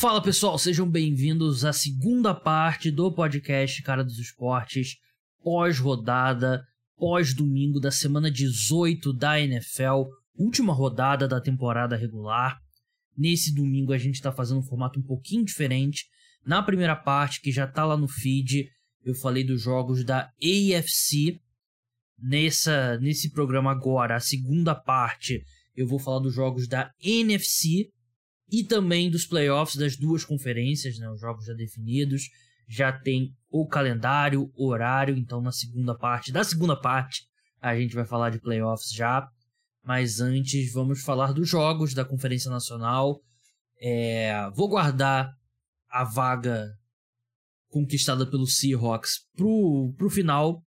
Fala pessoal, sejam bem-vindos à segunda parte do podcast Cara dos Esportes, pós-rodada, pós-domingo da semana 18 da NFL, última rodada da temporada regular. Nesse domingo a gente está fazendo um formato um pouquinho diferente. Na primeira parte, que já está lá no feed, eu falei dos jogos da AFC. Nessa, nesse programa agora, a segunda parte, eu vou falar dos jogos da NFC e também dos playoffs das duas conferências, né? Os jogos já definidos, já tem o calendário, o horário, então na segunda parte, da segunda parte, a gente vai falar de playoffs já. Mas antes, vamos falar dos jogos da Conferência Nacional. É, vou guardar a vaga conquistada pelo Seahawks pro, pro final.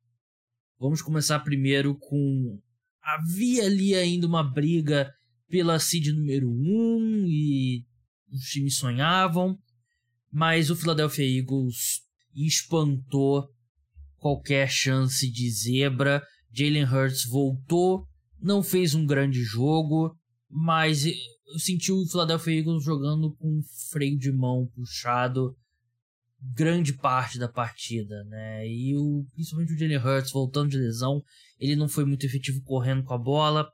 Vamos começar primeiro com. Havia ali ainda uma briga pela seed número 1 um, e os times sonhavam, mas o Philadelphia Eagles espantou qualquer chance de zebra. Jalen Hurts voltou, não fez um grande jogo, mas eu senti o Philadelphia Eagles jogando com freio de mão puxado grande parte da partida, né? E o, principalmente o Jalen Hurts voltando de lesão, ele não foi muito efetivo correndo com a bola.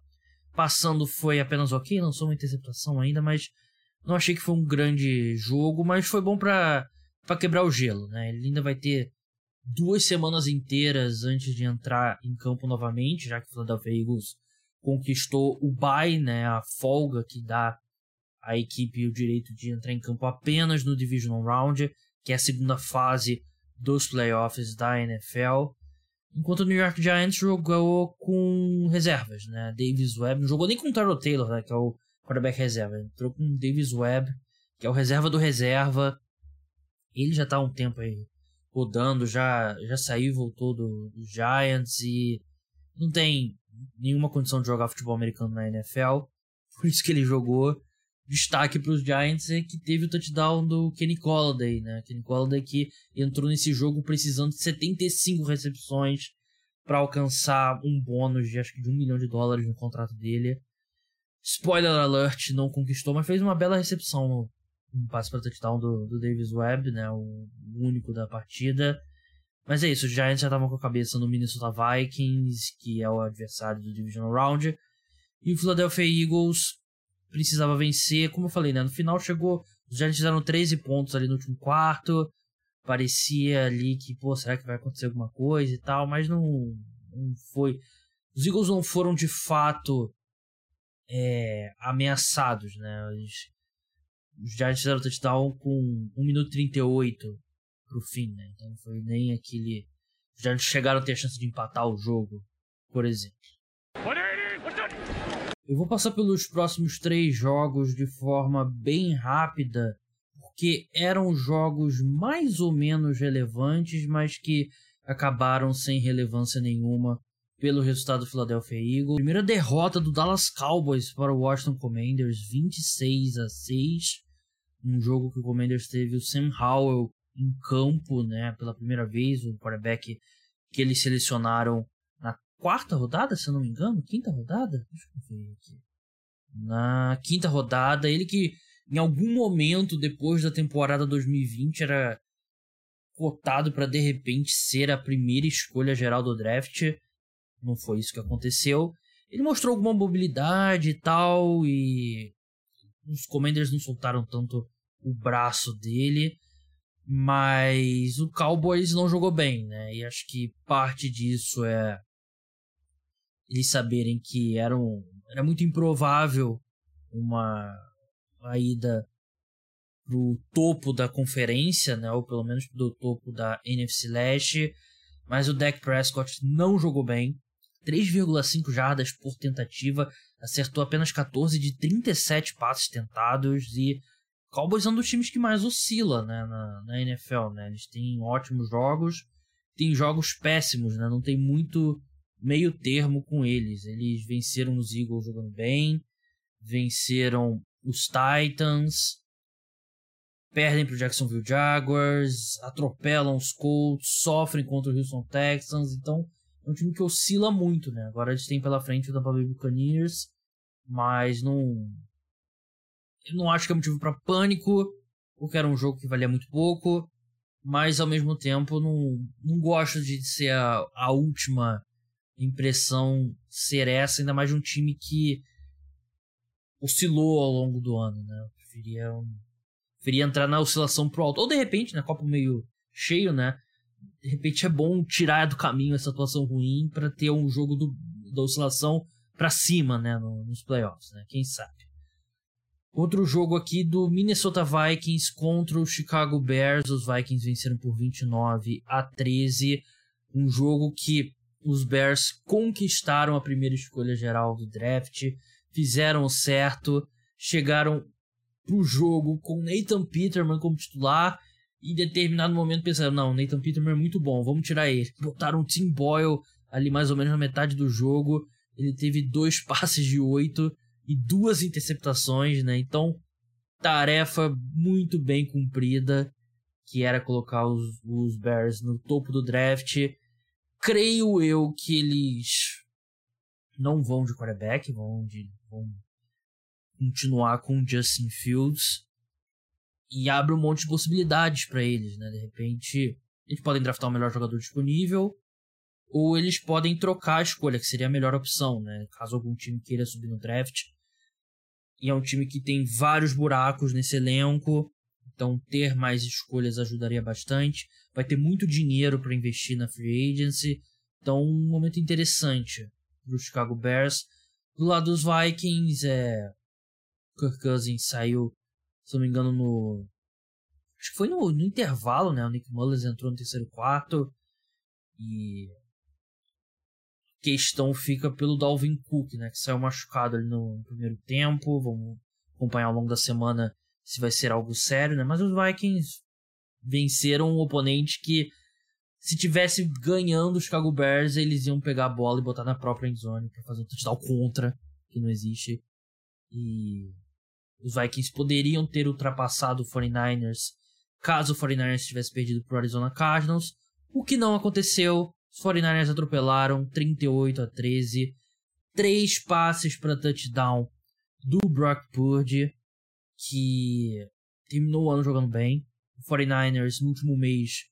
Passando foi apenas ok, sou uma interceptação ainda, mas não achei que foi um grande jogo, mas foi bom para quebrar o gelo, né? Ele ainda vai ter duas semanas inteiras antes de entrar em campo novamente, já que o Philadelphia Eagles conquistou o bye, né, a folga que dá à equipe o direito de entrar em campo apenas no Divisional Round, que é a segunda fase dos playoffs da NFL. Enquanto o New York Giants jogou com reservas, né? Davis Webb não jogou nem com o Tyrell Taylor, né? Que é o quarterback reserva. Entrou com o Davis Webb, que é o reserva do reserva. Ele já tá há um tempo aí rodando, já, já saiu e voltou do, do Giants e não tem nenhuma condição de jogar futebol americano na NFL. Por isso que ele jogou. Destaque para os Giants é que teve o touchdown do Kenny Colladay, né? Kenny Colladay que entrou nesse jogo precisando de 75 recepções para alcançar um bônus de acho que de um milhão de dólares no contrato dele. Spoiler alert, não conquistou, mas fez uma bela recepção no, passe para touchdown do, do Davis Webb, né? O único da partida. Mas é isso, os Giants já estavam com a cabeça no Minnesota Vikings, que é o adversário do Divisional Round. E o Philadelphia Eagles precisava vencer. Como eu falei, né? No final chegou. Os Giants fizeram 13 pontos ali no último quarto. Parecia ali que, pô, será que vai acontecer alguma coisa e tal, mas não, não foi. Os Eagles não foram de fato é, ameaçados, né? Os, os Giants fizeram touchdown com 1 minuto e 38 pro fim, né? Então não foi nem aquele. Os Giants chegaram a ter a chance de empatar o jogo, por exemplo. Eu vou passar pelos próximos três jogos de forma bem rápida, porque eram jogos mais ou menos relevantes, mas que acabaram sem relevância nenhuma pelo resultado do Philadelphia Eagles. Primeira derrota do Dallas Cowboys para o Washington Commanders, 26 a 6. Um jogo que o Commanders teve o Sam Howell em campo, né, pela primeira vez, o quarterback que eles selecionaram quarta rodada, se eu não me engano, quinta rodada? Deixa eu ver aqui. Na quinta rodada, ele que em algum momento depois da temporada 2020 era cotado para de repente ser a primeira escolha geral do draft. Não foi isso que aconteceu. Ele mostrou alguma mobilidade e tal, e os Commanders não soltaram tanto o braço dele, mas o Cowboys não jogou bem, né? E acho que parte disso é eles saberem que era, um, era muito improvável uma, uma ida pro topo da conferência, né, ou pelo menos pro topo da NFC Leste, mas o Dak Prescott não jogou bem, 3,5 jardas por tentativa, acertou apenas 14 de 37 passes tentados e Cowboys é um dos times que mais oscila né, na, na NFL, né? Eles têm ótimos jogos, tem jogos péssimos, né? Não tem muito meio termo com eles. Eles venceram os Eagles jogando bem, venceram os Titans, perdem para o Jacksonville Jaguars, atropelam os Colts, sofrem contra o Houston Texans. Então é um time que oscila muito, né? Agora eles têm pela frente o Tampa Bay Buccaneers, mas não. Eu não acho que é motivo para pânico. porque era um jogo que valia muito pouco, mas ao mesmo tempo não, não gosto de ser a, a última impressão ser essa, ainda mais de um time que oscilou ao longo do ano, né? Eu preferia, preferia entrar na oscilação pro alto. Ou de repente, na né, Copa meio cheio, né? De repente é bom tirar do caminho essa atuação ruim para ter um jogo do, da oscilação para cima, né? No, nos playoffs, né? Quem sabe. Outro jogo aqui do Minnesota Vikings contra o Chicago Bears. Os Vikings venceram por 29 a 13. Um jogo que os Bears conquistaram a primeira escolha geral do draft, fizeram certo, chegaram pro jogo com Nathan Peterman como titular e em determinado momento pensaram, não, Nathan Peterman é muito bom, vamos tirar ele. Botaram Tim Boyle ali mais ou menos na metade do jogo, ele teve dois passes de oito e duas interceptações, né? Então, tarefa muito bem cumprida, que era colocar os, os Bears no topo do draft creio eu que eles não vão de quarterback, vão, de, vão continuar com Justin Fields e abre um monte de possibilidades para eles, né? De repente, eles podem draftar o melhor jogador disponível ou eles podem trocar a escolha, que seria a melhor opção, né? Caso algum time queira subir no draft. E é um time que tem vários buracos nesse elenco, então ter mais escolhas ajudaria bastante vai ter muito dinheiro para investir na free agency. Então, um momento interessante para o Chicago Bears. Do lado dos Vikings, é... Kirk Cousins saiu, se não me engano, no. Acho que foi no, no intervalo, né? O Nick Mullins entrou no terceiro quarto. E. Questão fica pelo Dalvin Cook, né? Que saiu machucado ali no primeiro tempo. Vamos acompanhar ao longo da semana se vai ser algo sério, né? Mas os Vikings venceram um oponente que, se tivesse ganhando o Chicago Bears, eles iam pegar a bola e botar na própria endzone para fazer um touchdown contra, que não existe. E os Vikings poderiam ter ultrapassado o 49ers caso o 49ers tivesse perdido para o Arizona Cardinals, o que não aconteceu. Os 49ers atropelaram 38 a 13, três passes para touchdown do Brock Purdy, que terminou o ano jogando bem. O 49ers, no último mês,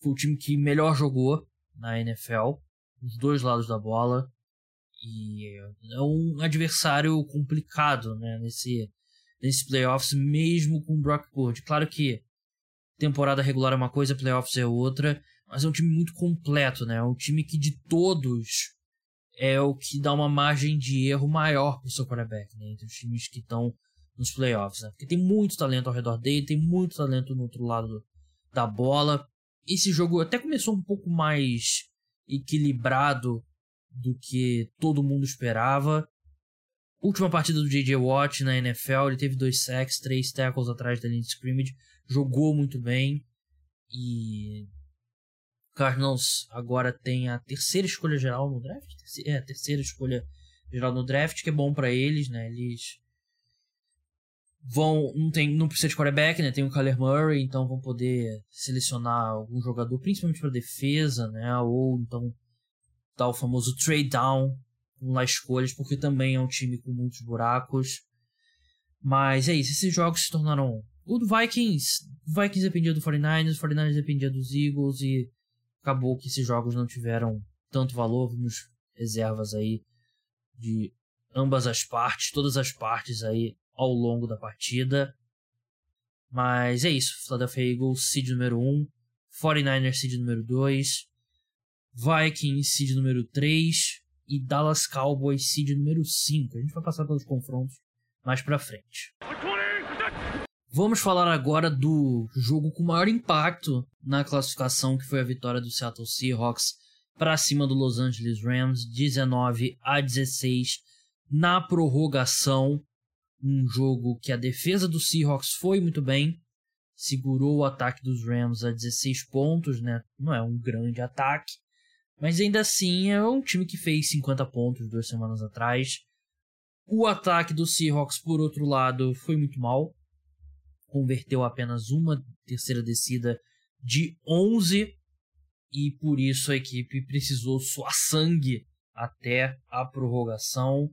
foi o time que melhor jogou na NFL, os dois lados da bola. E é um adversário complicado né, nesse, nesse playoffs, mesmo com o Brock Purdy. Claro que temporada regular é uma coisa, playoffs é outra, mas é um time muito completo, né? É um time que de todos é o que dá uma margem de erro maior para o seu quarterback, né? Entre os times que estão nos playoffs, né? Porque tem muito talento ao redor dele, tem muito talento no outro lado da bola. Esse jogo até começou um pouco mais equilibrado do que todo mundo esperava. Última partida do J.J. Watt na NFL, ele teve dois sacks, três tackles atrás da linha de scrimmage, jogou muito bem e Cardinals agora tem a terceira escolha geral no draft, é a terceira escolha geral no draft, que é bom para eles, né? Eles vão não tem não precisa de quarterback né tem o Kyler Murray então vão poder selecionar algum jogador principalmente para defesa né ou então dar o famoso trade down lá escolhas porque também é um time com muitos buracos. Mas é isso esses jogos se tornaram o do Vikings. O Vikings dependia do 49ers o 49ers dependia dos Eagles e acabou que esses jogos não tiveram tanto valor. Vimos reservas aí de ambas as partes todas as partes aí ao longo da partida. Mas é isso. Philadelphia Eagles, seed número 1. 49ers, seed número 2. Vikings, seed número 3. E Dallas Cowboys, seed número 5. A gente vai passar pelos confrontos mais pra frente. Vamos falar agora do jogo com maior impacto na classificação, que foi a vitória do Seattle Seahawks para cima do Los Angeles Rams, 19 a 16 na prorrogação um jogo que a defesa do Seahawks foi muito bem, segurou o ataque dos Rams a 16 pontos, né? Não é um grande ataque, mas ainda assim é um time que fez 50 pontos duas semanas atrás. O ataque do Seahawks, por outro lado, foi muito mal. Converteu apenas uma terceira descida de 11 e por isso a equipe precisou suar sangue até a prorrogação.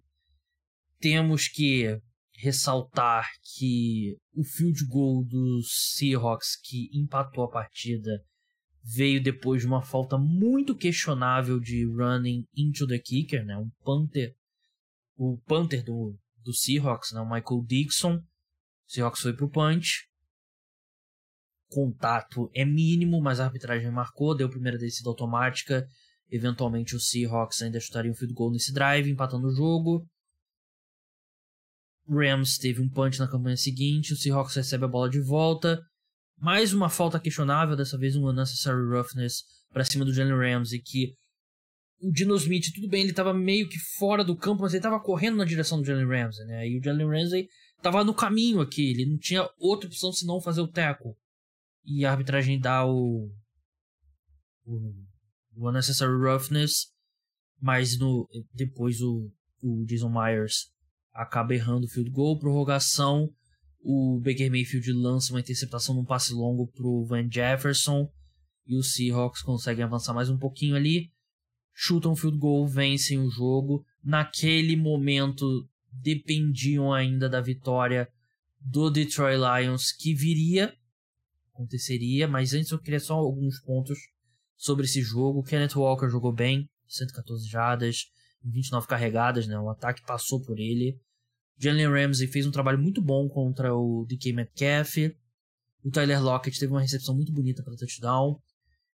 Temos que ressaltar que o field goal dos Seahawks que empatou a partida veio depois de uma falta muito questionável de running into the kicker, né? Um punter, o punter do, do Seahawks, né? O Michael Dixon. O Seahawks foi pro punch. Contato é mínimo, mas a arbitragem marcou, deu primeira descida automática. Eventualmente o Seahawks ainda chutaria um field goal nesse drive, empatando o jogo. Rams teve um punch na campanha seguinte, o Seahawks recebe a bola de volta. Mais uma falta questionável, dessa vez um unnecessary roughness para cima do Jalen Ramsey, que o Dino Smith, tudo bem, ele estava meio que fora do campo, mas ele estava correndo na direção do Jalen Ramsey, né? E o Jalen Ramsey estava no caminho aqui, ele não tinha outra opção senão fazer o tackle. E a arbitragem dá o, o, o unnecessary roughness, mas no, depois o, o Jason Myers acaba errando o field goal, prorrogação, o Baker Mayfield lança uma interceptação num passe longo pro Van Jefferson e os Seahawks conseguem avançar mais um pouquinho ali, chutam o field goal, vencem o jogo. Naquele momento dependiam ainda da vitória do Detroit Lions que viria, aconteceria, mas antes eu queria só alguns pontos sobre esse jogo. Kenneth Walker jogou bem, 114 jadas, 29 carregadas, né? O ataque passou por ele. Jalen Ramsey fez um trabalho muito bom contra o DK Metcalf. O Tyler Lockett teve uma recepção muito bonita para touchdown.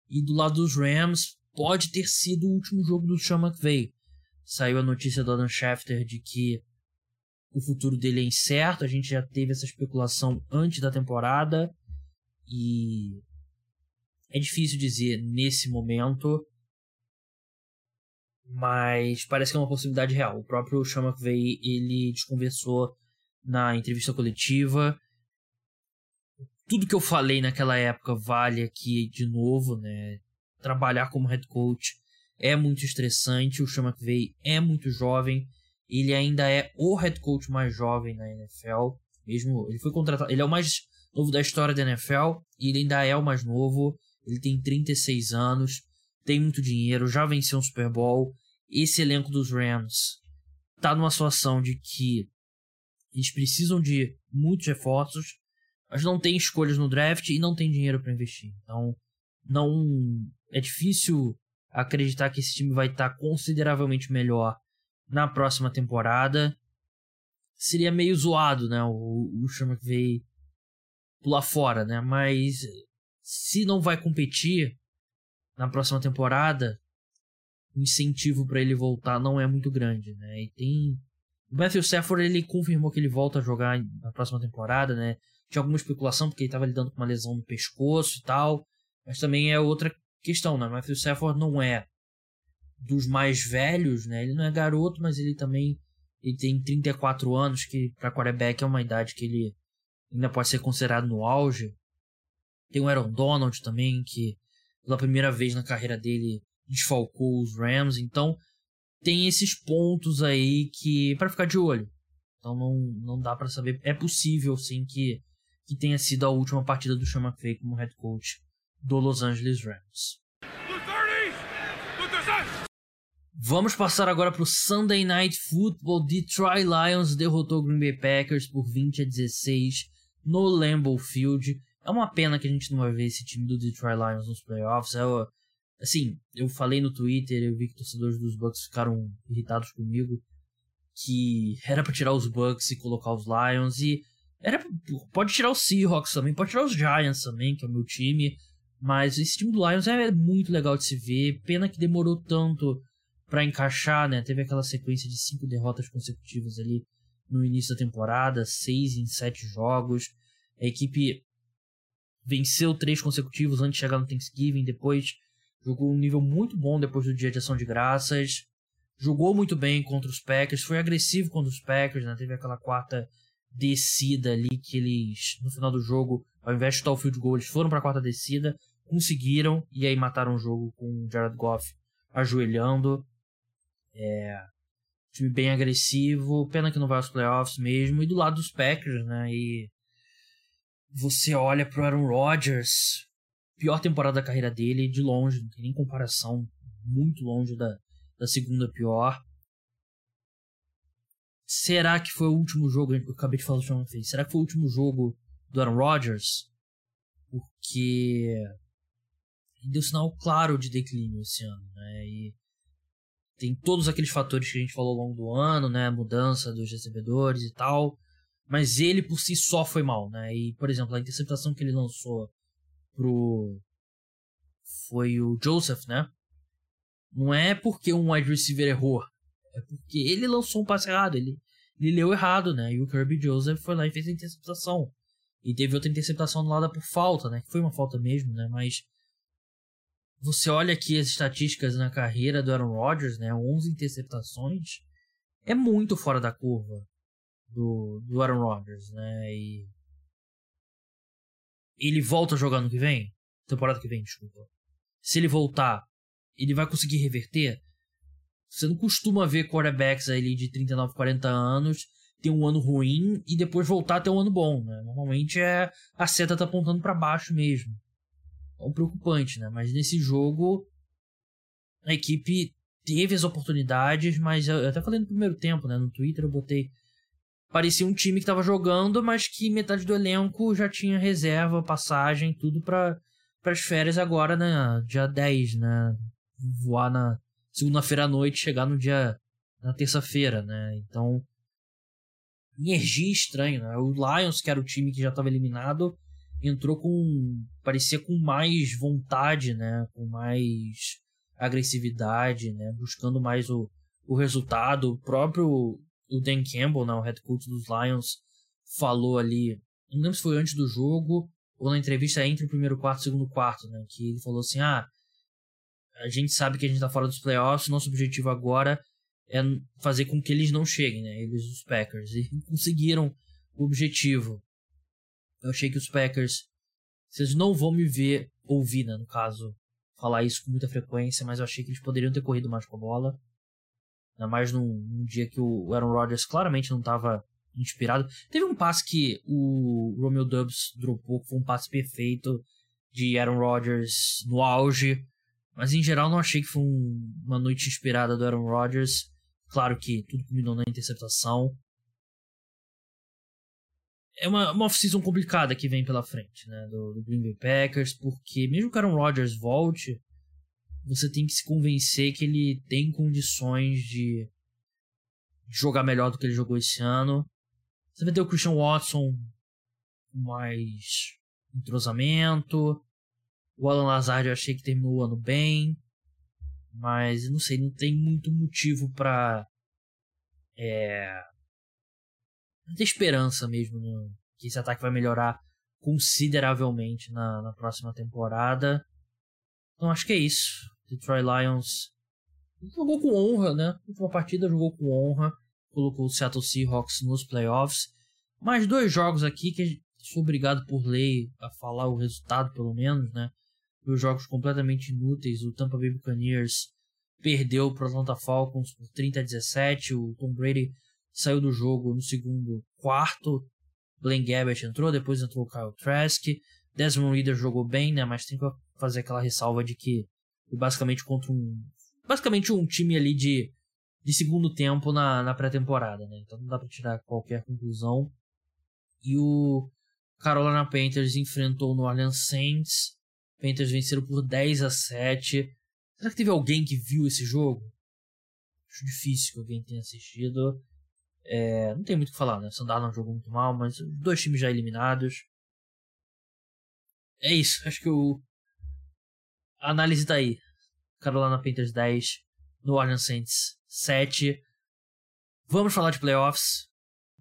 E do lado dos Rams, pode ter sido o último jogo do Sean McVay. Saiu a notícia do Adam Schefter de que o futuro dele é incerto. A gente já teve essa especulação antes da temporada. E é difícil dizer nesse momento mas parece que é uma possibilidade real. O próprio Sean McVay, ele desconversou na entrevista coletiva. Tudo que eu falei naquela época vale aqui de novo, né? Trabalhar como head coach é muito estressante. O Sean McVay é muito jovem. Ele ainda é o head coach mais jovem na NFL. Mesmo ele foi contratado, ele é o mais novo da história da NFL e ele ainda é o mais novo. Ele tem 36 anos, tem muito dinheiro, já venceu um Super Bowl esse elenco dos Rams tá numa situação de que eles precisam de muitos reforços, mas não tem escolhas no draft e não tem dinheiro para investir. Então, não é difícil acreditar que esse time vai estar tá consideravelmente melhor na próxima temporada. Seria meio zoado, né? O, o Sean McVay pular fora, né? Mas se não vai competir na próxima temporada, o incentivo para ele voltar não é muito grande, né? E tem o Matthew Stafford ele confirmou que ele volta a jogar na próxima temporada, né? Tinha alguma especulação porque ele estava lidando com uma lesão no pescoço e tal, mas também é outra questão, né? O Matthew Stafford não é dos mais velhos, né? Ele não é garoto, mas ele também ele tem 34 anos, que para quarterback é uma idade que ele ainda pode ser considerado no auge. Tem o Aaron Donald também, que pela primeira vez na carreira dele desfalcou os Rams, então tem esses pontos aí que para ficar de olho. Então não, não dá para saber. É possível sim que, que tenha sido a última partida do Sean McVay como head coach do Los Angeles Rams. Vamos passar agora para o Sunday Night Football. Detroit Lions derrotou o Green Bay Packers por 20 a 16 no Lambeau Field. É uma pena que a gente não vai ver esse time do Detroit Lions nos playoffs. É, Assim, eu falei no Twitter, eu vi que torcedores dos Bucks ficaram irritados comigo, que era para tirar os Bucks e colocar os Lions e era pode tirar os Seahawks também, pode tirar os Giants também, que é o meu time, mas esse time do Lions é muito legal de se ver. Pena que demorou tanto para encaixar, né? Teve aquela sequência de cinco derrotas consecutivas ali no início da temporada, seis em sete jogos. A equipe venceu três consecutivos antes de chegar no Thanksgiving, depois Jogou um nível muito bom depois do dia de ação de graças. Jogou muito bem contra os Packers. Foi agressivo contra os Packers, né? Teve aquela quarta descida ali que eles, no final do jogo, ao invés de chutar o field goal, eles foram para a quarta descida, conseguiram e aí mataram o jogo com o Jared Goff ajoelhando. É, time bem agressivo, pena que não vai aos playoffs mesmo. E do lado dos Packers, né? E você olha pro Aaron Rodgers, pior temporada da carreira dele, de longe, não tem nem comparação, muito longe da, da segunda pior. será que foi o último jogo? Eu acabei de falar do Sean McVay. Será que foi o último jogo do Aaron Rodgers? Porque deu sinal claro de declínio esse ano, né? E tem todos aqueles fatores que a gente falou ao longo do ano, né? Mudança dos recebedores e tal. Mas ele por si só foi mal, né? E, por exemplo, a interceptação que ele lançou pro. Foi o Joseph, né? Não é porque um wide receiver errou. É porque ele lançou um passe errado. Ele, ele leu errado, né? E o Kirby Joseph foi lá e fez a interceptação. E teve outra interceptação anulada por falta, né? Que foi uma falta mesmo, né? Mas você olha aqui as estatísticas na carreira do Aaron Rodgers, né? 11 interceptações. É muito fora da curva do, do Aaron Rodgers, né? E ele volta a jogar no que vem? Temporada que vem, desculpa. Se ele voltar, ele vai conseguir reverter? Você não costuma ver quarterbacks ali de 39, 40 anos ter um ano ruim e depois voltar a ter um ano bom, né? Normalmente é a seta tá apontando para baixo mesmo. É um preocupante, né? Mas nesse jogo a equipe teve as oportunidades, mas eu até falei no primeiro tempo, né? No Twitter eu botei parecia um time que estava jogando, mas que metade do elenco já tinha reserva, passagem, tudo para as férias agora, né? Dia 10, né? Voar na segunda-feira à noite, chegar no dia na terça-feira, né? Então energia estranha, né? O Lions, que era o time que já estava eliminado, entrou com parecia com mais vontade, né? Com mais agressividade, né? Buscando mais o, o resultado. O próprio o Dan Campbell, né, o head coach dos Lions, falou ali, não lembro se foi antes do jogo ou na entrevista entre o primeiro quarto e o segundo quarto, né, que ele falou assim, ah, a gente sabe que a gente tá fora dos playoffs, nosso objetivo agora é fazer com que eles não cheguem, né, eles, os Packers, e conseguiram o objetivo. Eu achei que os Packers, vocês não vão me ver, ouvir, né, no caso, falar isso com muita frequência, mas eu achei que eles poderiam ter corrido mais com a bola. Ainda mais num, num dia que o Aaron Rodgers claramente não estava inspirado. Teve um passe que o Romeo Dubs dropou, que foi um passe perfeito de Aaron Rodgers no auge. Mas em geral não achei que foi um, uma noite inspirada do Aaron Rodgers. Claro que tudo combinou na interceptação. É uma, uma off-season complicada que vem pela frente, né, do, do Green Bay Packers, porque mesmo que o Aaron Rodgers volte, você tem que se convencer que ele tem condições de jogar melhor do que ele jogou esse ano. Você vai ter o Christian Watson com mais entrosamento. O Alan Lazard eu achei que terminou o ano bem. Mas não sei, não tem muito motivo para é, ter esperança mesmo no, que esse ataque vai melhorar consideravelmente na, na próxima temporada. Então acho que é isso. Detroit Lions jogou com honra, né? Última partida jogou com honra, colocou o Seattle Seahawks nos playoffs. Mais dois jogos aqui que sou obrigado por lei a falar o resultado, pelo menos, né? Dois jogos completamente inúteis. O Tampa Bay Buccaneers perdeu para o Atlanta Falcons por 30 a 17. O Tom Brady saiu do jogo no segundo quarto. Blaine Gabbert entrou, depois entrou o Kyle Trask. Desmond Reader jogou bem, né? Mas tem fazer aquela ressalva de que basicamente contra um basicamente um time ali de, de segundo tempo na, na pré-temporada, né? Então não dá para tirar qualquer conclusão. E o Carolina Panthers enfrentou o New Orleans Saints. Panthers venceram por 10 a 7. Será que teve alguém que viu esse jogo? Acho difícil que alguém tenha assistido. É, não tem muito o que falar, né? Sandarno jogou muito mal, mas dois times já eliminados. É isso. Acho que o, a análise tá aí. Carolina Panthers 10, New Orleans Saints 7. Vamos falar de playoffs.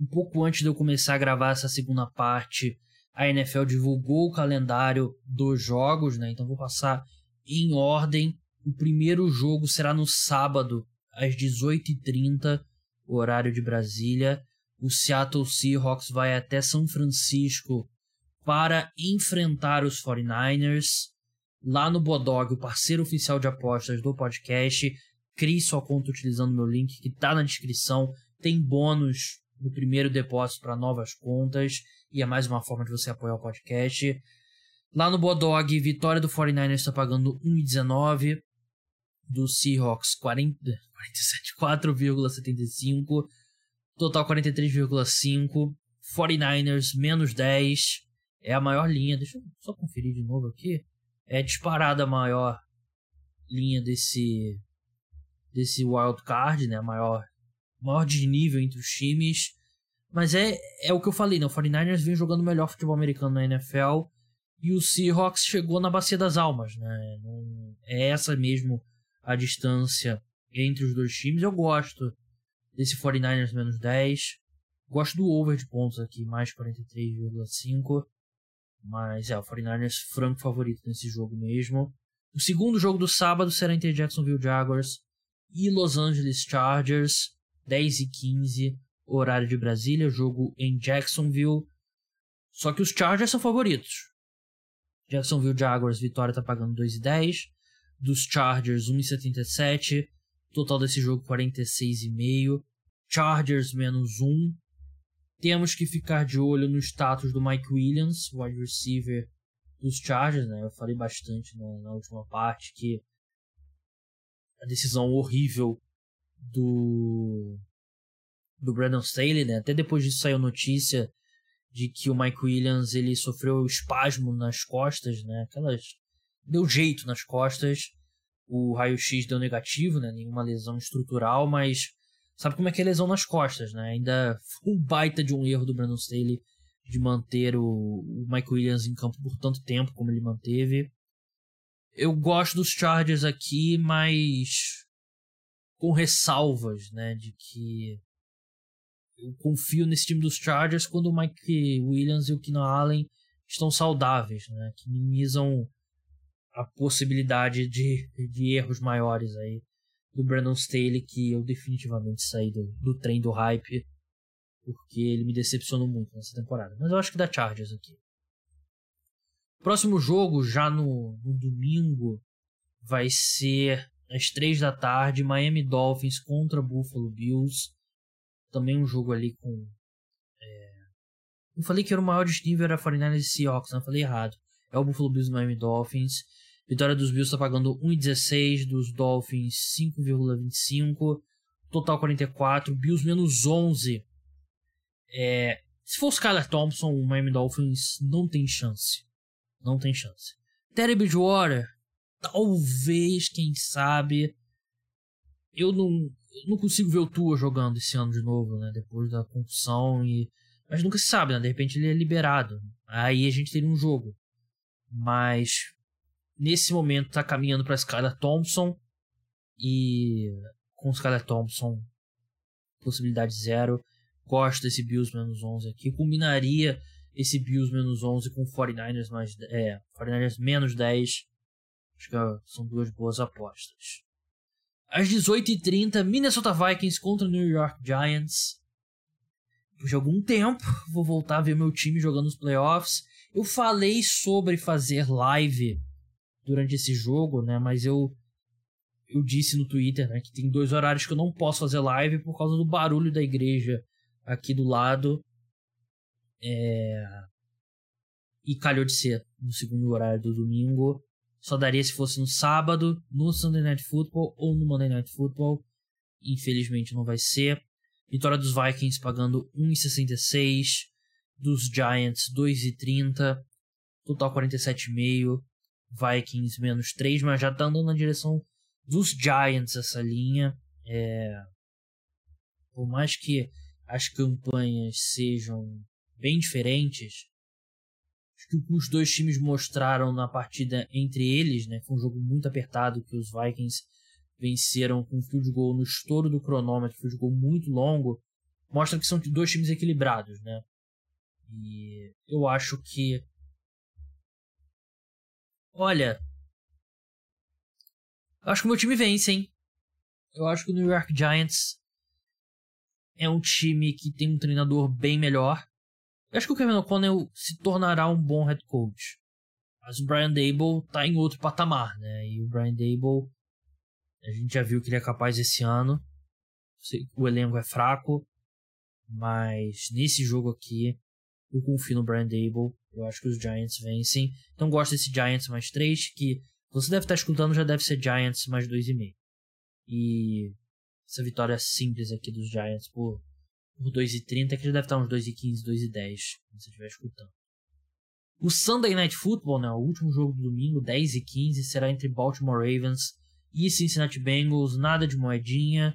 Um pouco antes de eu começar a gravar essa segunda parte, a NFL divulgou o calendário dos jogos, né? Então vou passar em ordem. O primeiro jogo será no sábado, às 18h30, horário de Brasília. O Seattle Seahawks vai até São Francisco para enfrentar os 49ers lá no Bodog, o parceiro oficial de apostas do podcast. Crie sua conta utilizando meu link que está na descrição. Tem bônus no primeiro depósito para novas contas e é mais uma forma de você apoiar o podcast. Lá no Bodog, vitória do 49ers está pagando 1,19, do Seahawks 40, 47, 4,75. Total 43,5. 49ers, menos 10. É a maior linha. Deixa eu só conferir de novo aqui. É disparada a maior linha desse desse wild card, né? Maior maior desnível entre os times. Mas é, é o que eu falei, né? O 49ers vem jogando melhor futebol americano na NFL e o Seahawks chegou na bacia das almas, né? É essa mesmo a distância entre os dois times. Eu gosto desse 49ers menos 10. Gosto do over de pontos aqui, mais 43,5. Mas é, o 49ers franco favorito nesse jogo mesmo. O segundo jogo do sábado será entre Jacksonville Jaguars e Los Angeles Chargers, 10 e 15 horário de Brasília, jogo em Jacksonville. Só que os Chargers são favoritos. Jacksonville Jaguars, vitória tá pagando 2,10. Dos Chargers, 1,77. Total desse jogo, 46,5. Chargers, menos 1. Temos que ficar de olho no status do Mike Williams, wide receiver dos Chargers, né? Eu falei bastante na, na última parte que a decisão horrível do do Brandon Staley, né? Até depois disso saiu notícia de que o Mike Williams ele sofreu espasmo nas costas, né? Aquelas deu jeito nas costas. O raio-x deu negativo, né? Nenhuma lesão estrutural, mas sabe como é que é lesão nas costas, né? Ainda um baita de um erro do Brandon Staley de manter o, o Mike Williams em campo por tanto tempo como ele manteve. Eu gosto dos Chargers aqui, mas com ressalvas, né, de que eu confio nesse time dos Chargers quando o Mike Williams e o Keenan Allen estão saudáveis, né? Que minimizam a possibilidade de, de erros maiores aí do Brandon Staley, que eu definitivamente saí do, do trem do hype, porque ele me decepcionou muito nessa temporada. Mas eu acho que dá Chargers aqui. Próximo jogo, já no, no domingo, vai ser às três da tarde, Miami Dolphins contra Buffalo Bills também um jogo ali com. É... Eu falei que era o maior desnível era 49ers e Seahawks, não né? falei errado. É o Buffalo Bills e Miami Dolphins. Vitória dos Bills está pagando 1,16, dos Dolphins 5,25. Total 44. Bills menos 11. É... Se for o Skyler Thompson, o Miami Dolphins não tem chance. Não tem chance. Terry Bridgewater, talvez, quem sabe. Eu não, não consigo ver o Tua jogando esse ano de novo, né? Depois da concussão e. Mas nunca se sabe, né? De repente ele é liberado. Aí a gente teria um jogo. Mas nesse momento tá caminhando para Skylar Thompson e com Skylar Thompson possibilidade zero. Gosto desse Bills menos 11 aqui. Combinaria esse Bills menos 11 com 49ers mais é, 49ers menos 10. Acho que são duas boas apostas. Às 18h30, Minnesota Vikings contra New York Giants. De algum tempo, vou voltar a ver meu time jogando os playoffs. Eu falei sobre fazer live durante esse jogo, né? Mas eu eu disse no Twitter, né, que tem dois horários que eu não posso fazer live por causa do barulho da igreja aqui do lado. É... E calhou de ser no segundo horário do domingo. Só daria se fosse no sábado, no Sunday Night Football ou no Monday Night Football. Infelizmente não vai ser. Vitória dos Vikings pagando 1,66. Dos Giants 2,30. Total 47,5. Vikings menos 3, mas já tá andando na direção dos Giants essa linha. É... Por mais que as campanhas sejam bem diferentes, que os dois times mostraram na partida entre eles, né? Foi um jogo muito apertado que os Vikings venceram com um field goal no estouro do cronômetro, field goal muito longo, mostra que são dois times equilibrados, né? E eu acho que olha, eu acho que o meu time vence, hein? Eu acho que o New York Giants é um time que tem um treinador bem melhor eu acho que o Kevin O'Connell se tornará um bom head coach. Mas o Brian Dable tá em outro patamar, né? E o Brian Dable, a gente já viu que ele é capaz esse ano. O elenco é fraco, mas nesse jogo aqui, eu confio no Brian Dable. Eu acho que os Giants vencem. Então gosto desse Giants mais 3, que você deve estar escutando, já deve ser Giants mais 2,5. E essa vitória simples aqui dos Giants por por 2,30, que já deve estar uns 2,15, 2,10, se você estiver escutando. O Sunday Night Football, né, o último jogo do domingo, 10 e 15, será entre Baltimore Ravens e Cincinnati Bengals, nada de moedinha.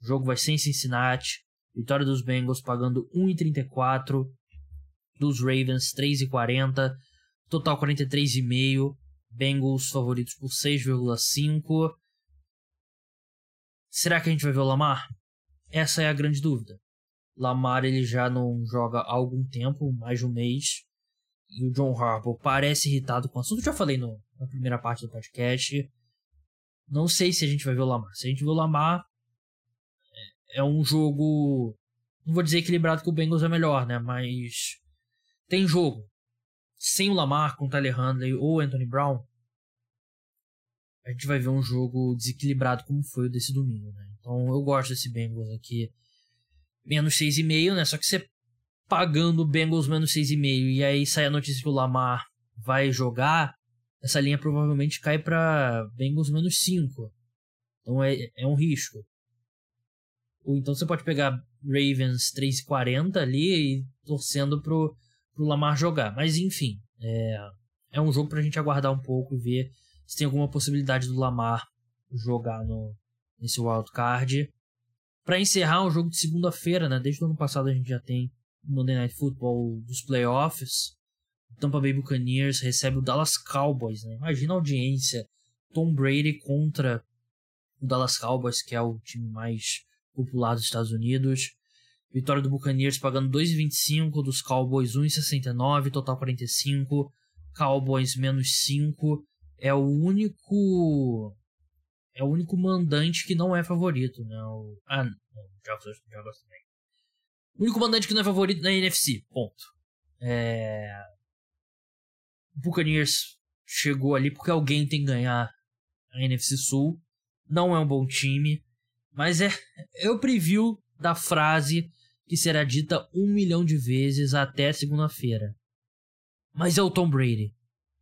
O jogo vai ser em Cincinnati. Vitória dos Bengals pagando 1,34, dos Ravens 3,40, total 43,5. Bengals favoritos por 6,5. Será que a gente vai ver o Lamar? Essa é a grande dúvida. Lamar ele já não joga há algum tempo, mais de um mês. E o John Harbaugh parece irritado com o assunto. Já falei no, na primeira parte do podcast. Não sei se a gente vai ver o Lamar. Se a gente ver o Lamar, é, é um jogo. Não vou dizer equilibrado que o Bengals é melhor, né? Mas tem jogo. Sem o Lamar, com o Tyler Handley ou Anthony Brown, a gente vai ver um jogo desequilibrado como foi o desse domingo, né? Então eu gosto desse Bengals aqui. Menos 6,5, né? Só que você pagando o Bengals menos 6,5 e aí sai a notícia que o Lamar vai jogar, essa linha provavelmente cai para Bengals menos 5. Então é, é um risco. Ou então você pode pegar Ravens 3,40 ali e torcendo pro, pro Lamar jogar. Mas enfim, é, é um jogo pra gente aguardar um pouco e ver se tem alguma possibilidade do Lamar jogar no, nesse wild card. Para encerrar um jogo de segunda-feira, né? Desde o ano passado a gente já tem o Monday Night Football dos playoffs. O Tampa Bay Buccaneers recebe o Dallas Cowboys, né? Imagina a audiência. Tom Brady contra o Dallas Cowboys, que é o time mais popular dos Estados Unidos. Vitória do Buccaneers pagando 2,25, dos Cowboys 1,69, total 45. Cowboys menos 5. É o único é o único mandante que não é favorito, né? O, ah, não, Jaguars, Jaguars também. O único mandante que não é favorito na NFC, ponto. É... Buccaneers chegou ali porque alguém tem que ganhar a NFC Sul. Não é um bom time, mas é, é o preview da frase que será dita um milhão de vezes até segunda-feira. Mas é o Tom Brady.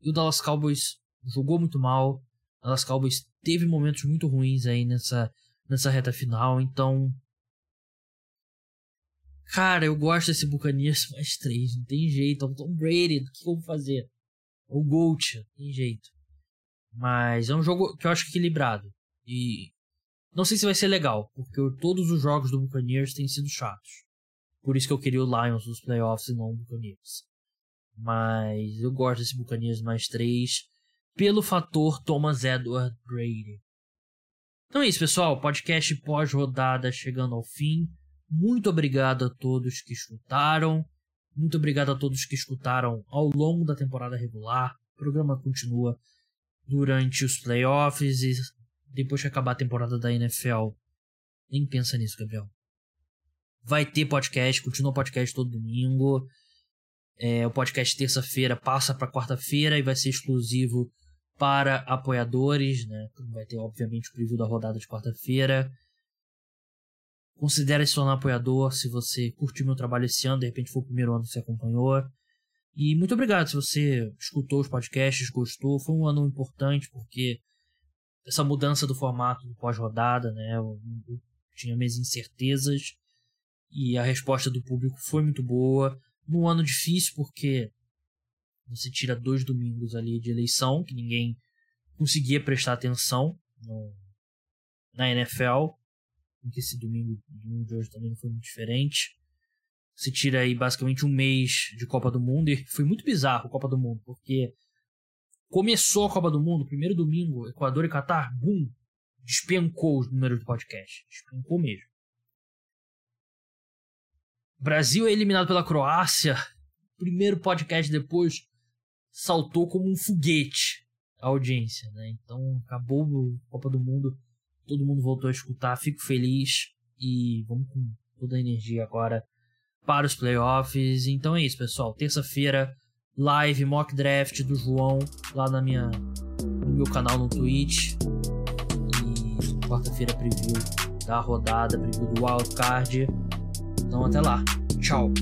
E o Dallas Cowboys jogou muito mal. O Dallas Cowboys teve momentos muito ruins aí nessa, nessa reta final, então. Cara, eu gosto desse Buccaneers mais três, não tem jeito. É o Tom Brady, o que eu vou fazer? O Gold, não tem jeito. Mas é um jogo que eu acho equilibrado. E não sei se vai ser legal, porque todos os jogos do Buccaneers têm sido chatos. Por isso que eu queria o Lions nos playoffs e não o Buccaneers. Mas eu gosto desse Buccaneers mais 3 pelo fator Thomas Edward Brady. Então é isso, pessoal. Podcast pós-rodada chegando ao fim. Muito obrigado a todos que escutaram. Muito obrigado a todos que escutaram ao longo da temporada regular. O programa continua durante os playoffs e depois que acabar a temporada da NFL. Nem pensa nisso, Gabriel. Vai ter podcast, continua o podcast todo domingo. É, o podcast terça-feira passa para quarta-feira e vai ser exclusivo para apoiadores, né? Vai ter, obviamente, o preview da rodada de quarta-feira. Considere se tornar apoiador se você curtiu meu trabalho esse ano, de repente foi o primeiro ano que você acompanhou. E muito obrigado se você escutou os podcasts, gostou. Foi um ano importante porque essa mudança do formato do pós-rodada, né? Eu, eu tinha minhas incertezas e a resposta do público foi muito boa. Num ano difícil porque você tira dois domingos ali de eleição que ninguém conseguia prestar atenção no, na NFL, porque esse domingo, domingo de hoje também não foi muito diferente. Você tira aí basicamente um mês de Copa do Mundo e foi muito bizarro a Copa do Mundo, porque começou a Copa do Mundo, primeiro domingo, Equador e Catar, bum, despencou os números do podcast. Despencou mesmo. Brasil é eliminado pela Croácia. Primeiro podcast depois saltou como um foguete a audiência, né? Então acabou a Copa do Mundo, todo mundo voltou a escutar, fico feliz e vamos com toda a energia agora para os playoffs. Então é isso, pessoal. Terça-feira, live mock draft do João lá na minha no meu canal no Twitch. E quarta-feira preview da rodada, preview do wild Então até lá. Tchau.